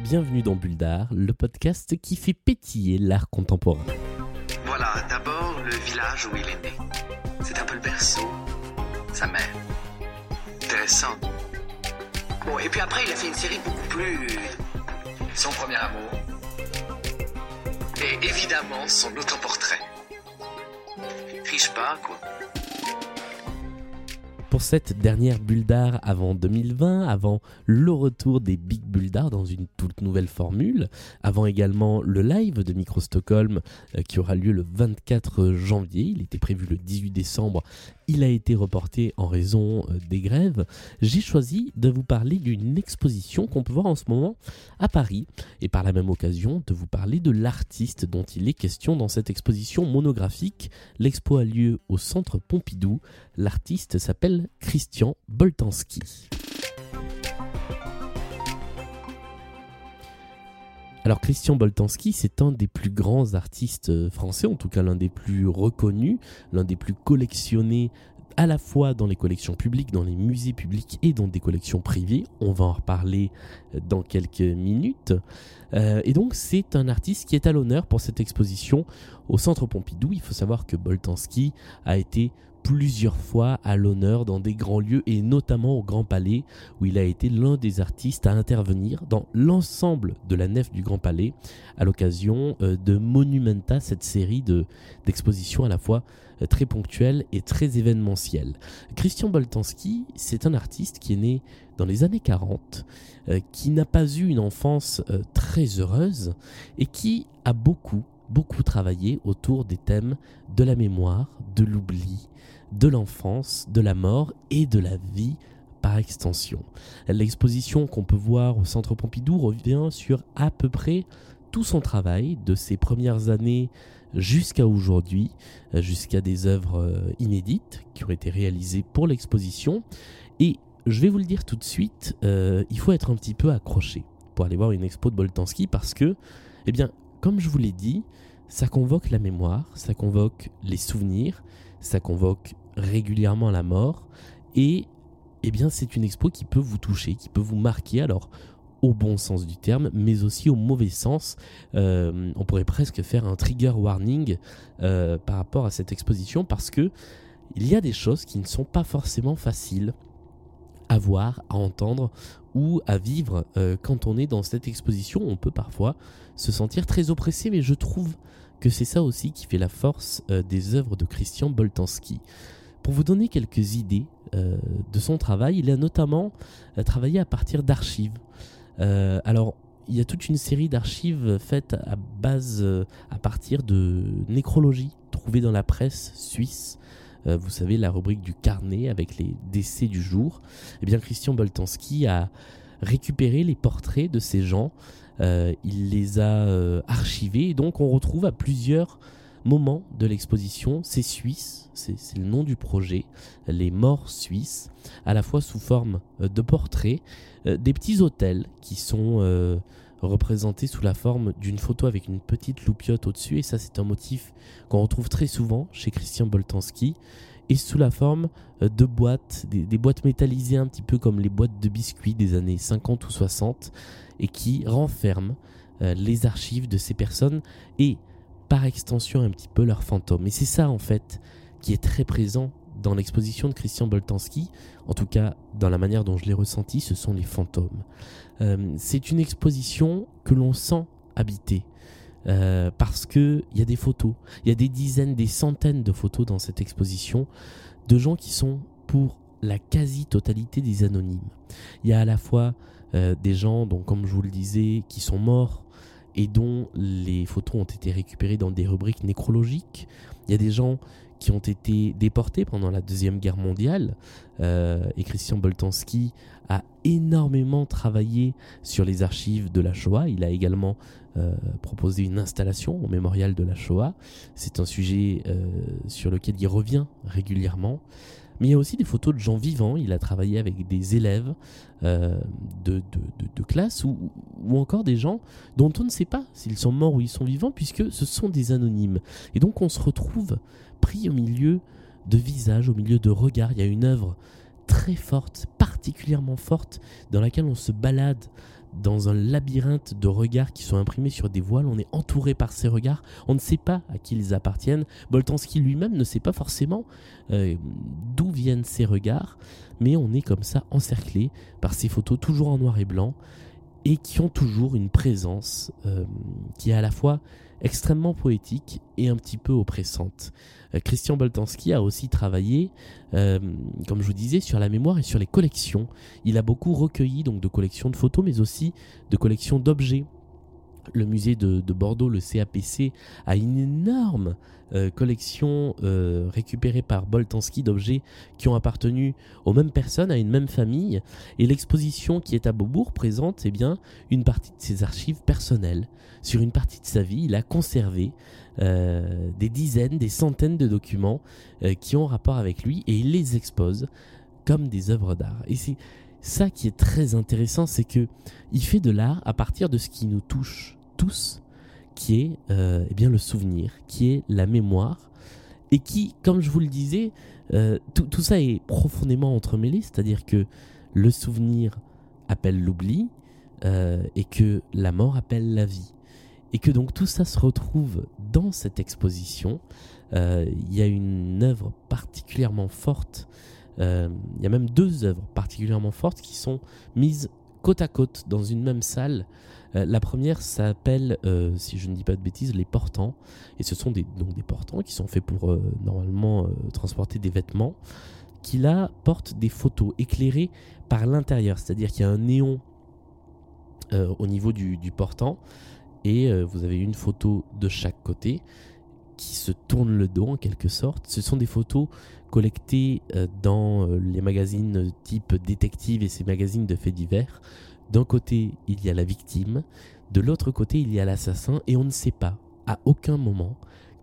Bienvenue dans Bulldar, le podcast qui fait pétiller l'art contemporain. Voilà, d'abord le village où il est né. C'est un peu le berceau, sa mère. Intéressant. Bon, et puis après, il a fait une série beaucoup plus. Son premier amour. Et évidemment, son autoportrait. Riche pas, quoi. Pour cette dernière bulle d'art avant 2020, avant le retour des Big Bulles d'art dans une toute nouvelle formule, avant également le live de Micro Stockholm euh, qui aura lieu le 24 janvier, il était prévu le 18 décembre il a été reporté en raison euh, des grèves, j'ai choisi de vous parler d'une exposition qu'on peut voir en ce moment à Paris et par la même occasion de vous parler de l'artiste dont il est question dans cette exposition monographique. L'expo a lieu au centre Pompidou. L'artiste s'appelle Christian Boltanski. Alors Christian Boltanski, c'est un des plus grands artistes euh, français, en tout cas l'un des plus reconnus, l'un des plus collectionnés à la fois dans les collections publiques, dans les musées publics et dans des collections privées. On va en reparler euh, dans quelques minutes. Euh, et donc c'est un artiste qui est à l'honneur pour cette exposition au Centre Pompidou. Il faut savoir que Boltanski a été plusieurs fois à l'honneur dans des grands lieux et notamment au Grand Palais où il a été l'un des artistes à intervenir dans l'ensemble de la nef du Grand Palais à l'occasion euh, de Monumenta, cette série de, d'expositions à la fois euh, très ponctuelles et très événementielles. Christian Boltanski, c'est un artiste qui est né dans les années 40, euh, qui n'a pas eu une enfance très heureuse et qui a beaucoup beaucoup travaillé autour des thèmes de la mémoire, de l'oubli, de l'enfance, de la mort et de la vie par extension. L'exposition qu'on peut voir au Centre Pompidou revient sur à peu près tout son travail de ses premières années jusqu'à aujourd'hui, jusqu'à des œuvres euh, inédites qui ont été réalisées pour l'exposition. Et je vais vous le dire tout de suite, euh, il faut être un petit peu accroché pour aller voir une expo de Boltanski parce que, eh bien, comme je vous l'ai dit, ça convoque la mémoire, ça convoque les souvenirs, ça convoque régulièrement la mort et eh bien c'est une expo qui peut vous toucher, qui peut vous marquer alors au bon sens du terme, mais aussi au mauvais sens. Euh, on pourrait presque faire un trigger warning euh, par rapport à cette exposition parce que il y a des choses qui ne sont pas forcément faciles à voir, à entendre ou à vivre euh, quand on est dans cette exposition. On peut parfois se sentir très oppressé, mais je trouve que c'est ça aussi qui fait la force des œuvres de Christian Boltanski. Pour vous donner quelques idées euh, de son travail, il a notamment euh, travaillé à partir d'archives. Euh, alors, il y a toute une série d'archives faites à base, à partir de nécrologie trouvées dans la presse suisse. Vous savez, la rubrique du carnet avec les décès du jour. Eh bien, Christian Boltanski a récupéré les portraits de ces gens. il les a archivés et donc on retrouve à plusieurs moment de l'exposition, c'est suisse, c'est le nom du projet, les morts suisses, à la fois sous forme euh, de portraits, euh, des petits hôtels qui sont euh, représentés sous la forme d'une photo avec une petite loupiote au-dessus, et ça c'est un motif qu'on retrouve très souvent chez Christian Boltanski, et sous la forme de boîtes, des, boîtes métallisées un petit peu comme les boîtes de biscuits des années 50 ou 60, et qui renferment les archives de ces personnes, et par extension un petit peu leur fantôme. Et c'est ça en fait qui est très présent dans l'exposition de Christian Boltanski, en tout cas dans la manière dont je l'ai ressenti, ce sont les fantômes. Euh, c'est une exposition que l'on sent habiter. Euh, parce que il y a des photos, il y a des dizaines, des centaines de photos dans cette exposition de gens qui sont pour la quasi-totalité des anonymes. Il y a à la fois euh, des gens, donc comme je vous le disais, qui sont morts et dont les photos ont été récupérées dans des rubriques nécrologiques. Il y a des gens qui ont été déportés pendant la Deuxième Guerre mondiale. Euh, et Christian Boltanski a énormément travaillé sur les archives de la Shoah. Il a également euh, proposé une installation au mémorial de la Shoah. C'est un sujet euh, sur lequel il revient régulièrement. Mais il y a aussi des photos de gens vivants. Il a travaillé avec des élèves euh, de, classe ou, ou, encore des gens dont on ne sait pas s'ils sont morts ou ils sont vivants puisque ce sont des anonymes. Et donc on se retrouve pris au milieu de visages, au milieu de regards. Il y a une œuvre très forte, particulièrement forte dans laquelle on se balade dans un labyrinthe de regards qui sont imprimés sur des voiles. On est entouré par ces regards. On ne sait pas à qui ils appartiennent. Boltanski lui-même ne sait pas forcément euh, d'où viennent ces regards. Mais on est comme ça encerclé par ces photos toujours en noir et blanc et qui ont toujours une présence euh, qui est à la fois extrêmement poétique et un petit peu oppressante. Euh, Christian Boltanski a aussi travaillé, euh, comme je vous disais, sur la mémoire et sur les collections. Il a beaucoup recueilli donc de collections de photos, mais aussi de collections d'objets. Le musée de, Bordeaux, le CAPC, a une énorme euh, collection récupérée par Boltanski d'objets qui ont appartenu aux mêmes personnes, à une même famille. Et l'exposition qui est à Beaubourg présente eh bien, une partie de ses archives personnelles. Sur une partie de sa vie, il a conservé euh, des dizaines, des centaines de documents euh, qui ont rapport avec lui et il les expose comme des œuvres d'art. Ça qui est très intéressant, c'est que il fait de l'art à partir de ce qui nous touche tous, qui est euh, eh bien le souvenir, qui est la mémoire, et qui, comme je vous le disais, tout, tout, ça est profondément entremêlé, c'est-à-dire que le souvenir appelle l'oubli et que la mort appelle la vie et que donc tout ça se retrouve dans cette exposition. Euh, il y a une œuvre particulièrement forte, euh, il y a même deux œuvres particulièrement fortes qui sont mises côte à côte dans une même salle. Euh, la première s'appelle, si je ne dis pas de bêtises, les portants. Et ce sont des, donc des portants qui sont faits pour normalement transporter des vêtements, qui là portent des photos éclairées par l'intérieur. C'est-à-dire qu'il y a un néon au niveau du, du portant et euh, vous avez une photo de chaque côté qui se tourne le dos en quelque sorte. Ce sont des photos collectées euh, dans euh, les magazines type détective et ces magazines de faits divers. D'un côté, il y a la victime, de l'autre côté, il y a l'assassin et on ne sait pas à aucun moment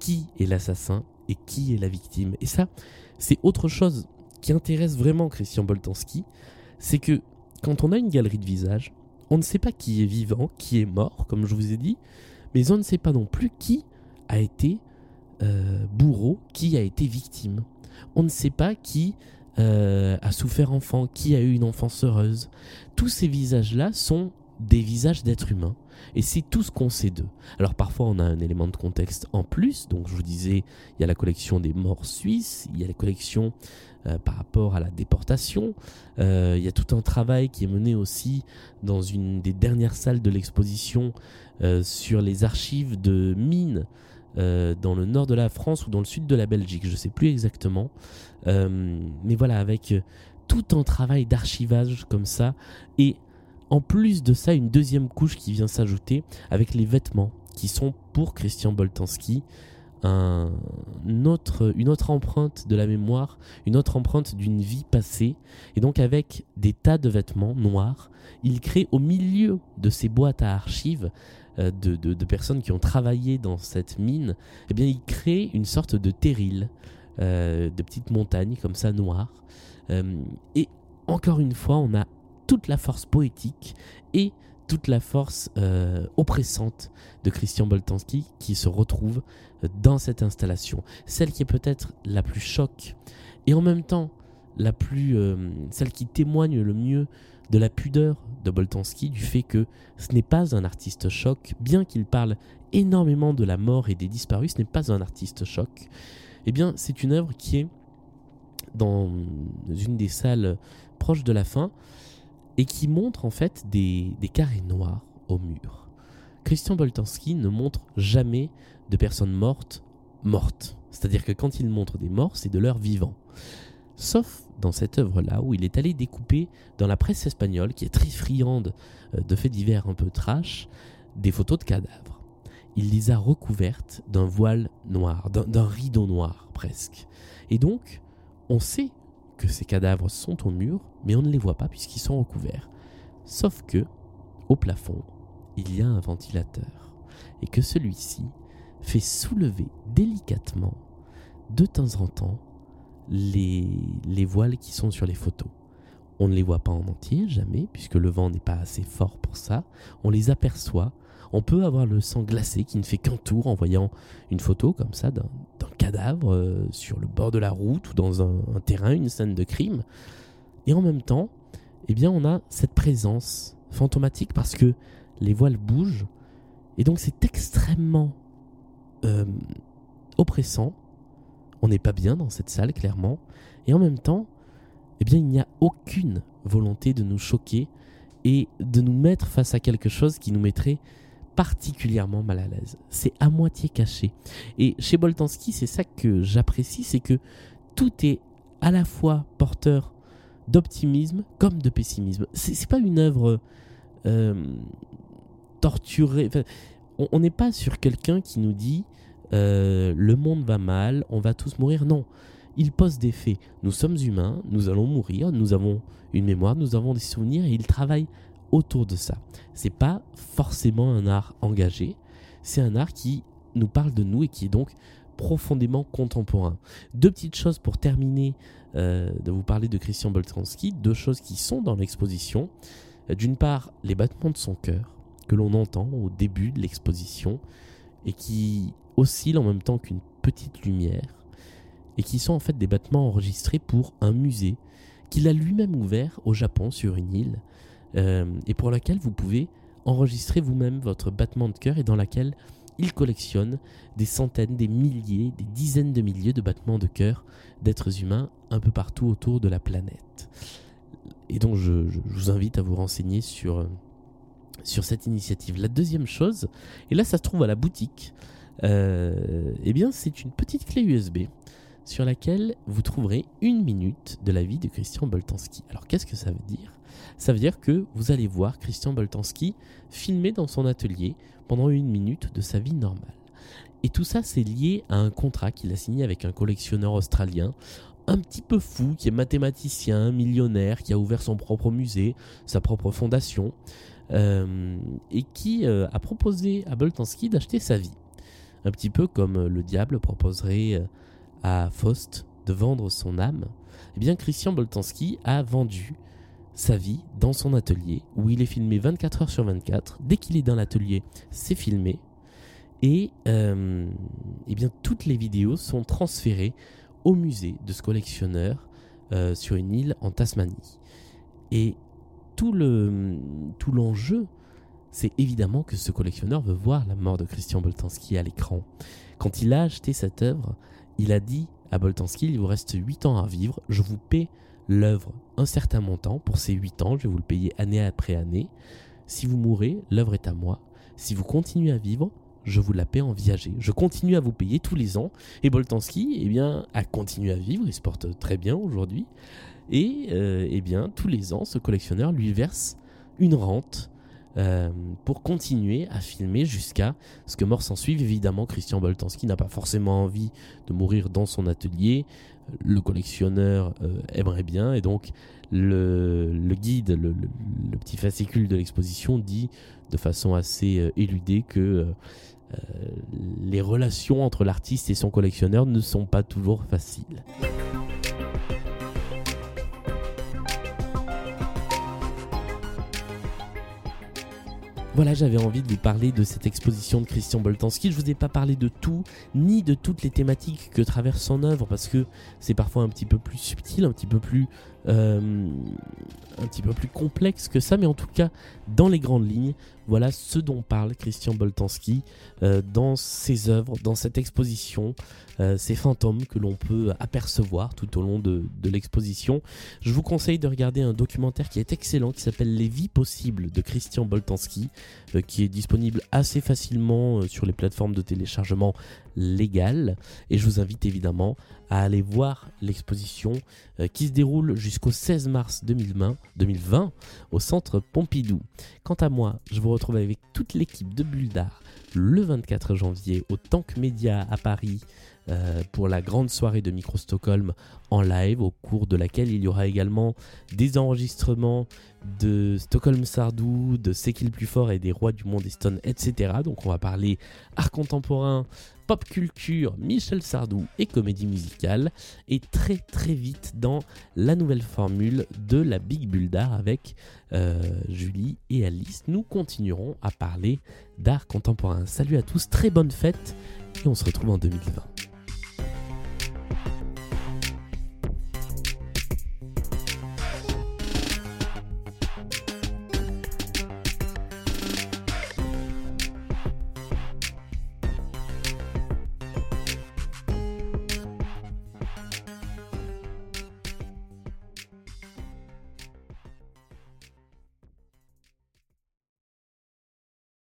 qui est l'assassin et qui est la victime. Et ça, c'est autre chose qui intéresse vraiment Christian Boltanski, c'est que quand on a une galerie de visages, on ne sait pas qui est vivant, qui est mort, comme je vous ai dit, mais on ne sait pas non plus qui a été euh, bourreau, qui a été victime. On ne sait pas qui euh, a souffert enfant, qui a eu une enfance heureuse. Tous ces visages-là sont des visages d'êtres humains. Et c'est tout ce qu'on sait d'eux. Alors parfois on a un élément de contexte en plus. Donc je vous disais, il y a la collection des morts suisses, il y a la collection euh, par rapport à la déportation. Euh, il y a tout un travail qui est mené aussi dans une des dernières salles de l'exposition sur les archives de mines dans le nord de la France ou dans le sud de la Belgique, je ne sais plus exactement. mais voilà, avec tout un travail d'archivage comme ça. Et en plus de ça, une deuxième couche qui vient s'ajouter avec les vêtements qui sont pour Christian Boltanski une autre empreinte de la mémoire, une autre empreinte d'une vie passée. Et donc avec des tas de vêtements noirs, il crée au milieu de ces boîtes à archives euh, de, de, personnes qui ont travaillé dans cette mine, eh bien il crée une sorte de terril, euh, de petites montagnes comme ça noires. Euh, et encore une fois, on a toute la force poétique et toute la force oppressante de Christian Boltanski qui se retrouve dans cette installation. Celle qui est peut-être la plus choc et en même temps la plus, celle qui témoigne le mieux de la pudeur de Boltanski, du fait que ce n'est pas un artiste choc, bien qu'il parle énormément de la mort et des disparus, ce n'est pas un artiste choc. Eh bien, c'est une œuvre qui est dans une des salles proches de la fin, et qui montre en fait des, carrés noirs au mur. Christian Boltanski ne montre jamais de personnes mortes mortes. C'est-à-dire que quand il montre des morts, c'est de leurs vivants. Sauf dans cette œuvre-là où il est allé découper dans la presse espagnole, qui est très friande euh, de faits divers un peu trash, des photos de cadavres. Il les a recouvertes d'un voile noir, d'un rideau noir presque. Et donc, on sait que ces cadavres sont au mur, mais on ne les voit pas puisqu'ils sont recouverts. Sauf que, au plafond, il y a un ventilateur, et que celui-ci fait soulever délicatement, de temps en temps, les, les voiles qui sont sur les photos. On ne les voit pas en entier, jamais, puisque le vent n'est pas assez fort pour ça. On les aperçoit. On peut avoir le sang glacé qui ne fait qu'un tour en voyant une photo comme ça d'un cadavre euh, sur le bord de la route ou dans un, terrain, une scène de crime. Et en même temps, eh bien on a cette présence fantomatique parce que les voiles bougent et donc c'est extrêmement euh, oppressant. On n'est pas bien dans cette salle clairement et en même temps, eh bien il n'y a aucune volonté de nous choquer et de nous mettre face à quelque chose qui nous mettrait particulièrement mal à l'aise. C'est à moitié caché. Et chez Boltanski, c'est ça que j'apprécie, c'est que tout est à la fois porteur d'optimisme comme de pessimisme. C'est pas une œuvre euh, torturée. on n'est pas sur quelqu'un qui nous dit euh, le monde va mal, on va tous mourir. Non, il pose des faits. Nous sommes humains, nous allons mourir, nous avons une mémoire, nous avons des souvenirs et il travaille autour de ça. C'est pas forcément un art engagé, c'est un art qui nous parle de nous et qui est donc profondément contemporain. Deux petites choses pour terminer euh, de vous parler de Christian Boltanski, deux choses qui sont dans l'exposition. D'une part, les battements de son cœur que l'on entend au début de l'exposition et qui oscillent en même temps qu'une petite lumière et qui sont en fait des battements enregistrés pour un musée qu'il a lui-même ouvert au Japon sur une île euh, et pour laquelle vous pouvez enregistrer vous-même votre battement de cœur et dans laquelle il collectionne des centaines, des milliers, des dizaines de milliers de battements de cœur d'êtres humains un peu partout autour de la planète. Et donc je, vous invite à vous renseigner sur, sur cette initiative. La deuxième chose, et là ça se trouve à la boutique, euh, eh bien c'est une petite clé USB sur laquelle vous trouverez une minute de la vie de Christian Boltanski. Alors qu'est-ce que ça veut dire? Ça veut dire que vous allez voir Christian Boltanski filmer dans son atelier pendant une minute de sa vie normale. Et tout ça, c'est lié à un contrat qu'il a signé avec un collectionneur australien, un petit peu fou, qui est mathématicien, millionnaire, qui a ouvert son propre musée, sa propre fondation, et qui euh, a proposé à Boltanski d'acheter sa vie. Un petit peu comme le diable proposerait euh, à Faust de vendre son âme, eh bien Christian Boltanski a vendu sa vie dans son atelier où il est filmé 24 heures sur 24. Dès qu'il est dans l'atelier, c'est filmé. Et euh, eh bien, toutes les vidéos sont transférées au musée de ce collectionneur euh, sur une île en Tasmanie. Et tout le tout l'enjeu, c'est évidemment que ce collectionneur veut voir la mort de Christian Boltanski à l'écran. Quand il a acheté cette œuvre, il a dit à Boltanski, il vous reste 8 ans à vivre, je vous paie l'œuvre un certain montant pour ces 8 ans, je vais vous le payer année après année. Si vous mourrez, l'œuvre est à moi. Si vous continuez à vivre, je vous la paie en viager. Je continue à vous payer tous les ans. Et Boltanski, eh bien, a continué à vivre, il se porte très bien aujourd'hui. Et euh, eh bien, tous les ans, ce collectionneur lui verse une rente euh, pour continuer à filmer jusqu'à ce que mort s'en suive. Évidemment, Christian Boltanski n'a pas forcément envie de mourir dans son atelier. Le collectionneur euh, aimerait bien, et donc le, guide, le, petit fascicule de l'exposition dit de façon assez éludée que les relations entre l'artiste et son collectionneur ne sont pas toujours faciles. Voilà, j'avais envie de vous parler de cette exposition de Christian Boltanski. Je vous ai pas parlé de tout, ni de toutes les thématiques que traverse son œuvre, parce que c'est parfois un petit peu plus subtil, un petit peu plus, un petit peu plus complexe que ça, mais en tout cas, dans les grandes lignes, voilà ce dont parle Christian Boltanski euh, dans ses œuvres, dans cette exposition, euh, ces fantômes que l'on peut apercevoir tout au long de, l'exposition. Je vous conseille de regarder un documentaire qui est excellent, qui s'appelle Les vies possibles de Christian Boltanski, euh, qui est disponible assez facilement sur les plateformes de téléchargement légales. Et je vous invite évidemment à aller voir l'exposition qui se déroule jusqu'au 16 mars 2020, 2020 au centre Pompidou. Quant à moi, je vous retrouve avec toute l'équipe de Bulle d'Art le 24 janvier au Tank Media à Paris euh, pour la grande soirée de Micro Stockholm en live, au cours de laquelle il y aura également des enregistrements de Stockholm Sardou, de C'est qui le plus fort et des rois du monde Stone, etc. Donc on va parler art contemporain, pop culture, Michel Sardou et comédie musicale. Et très très vite dans la nouvelle formule de la Big Bull d'art avec euh, Julie et Alice, nous continuerons à parler d'art contemporain. Salut à tous, très bonne fête et on se retrouve en 2020.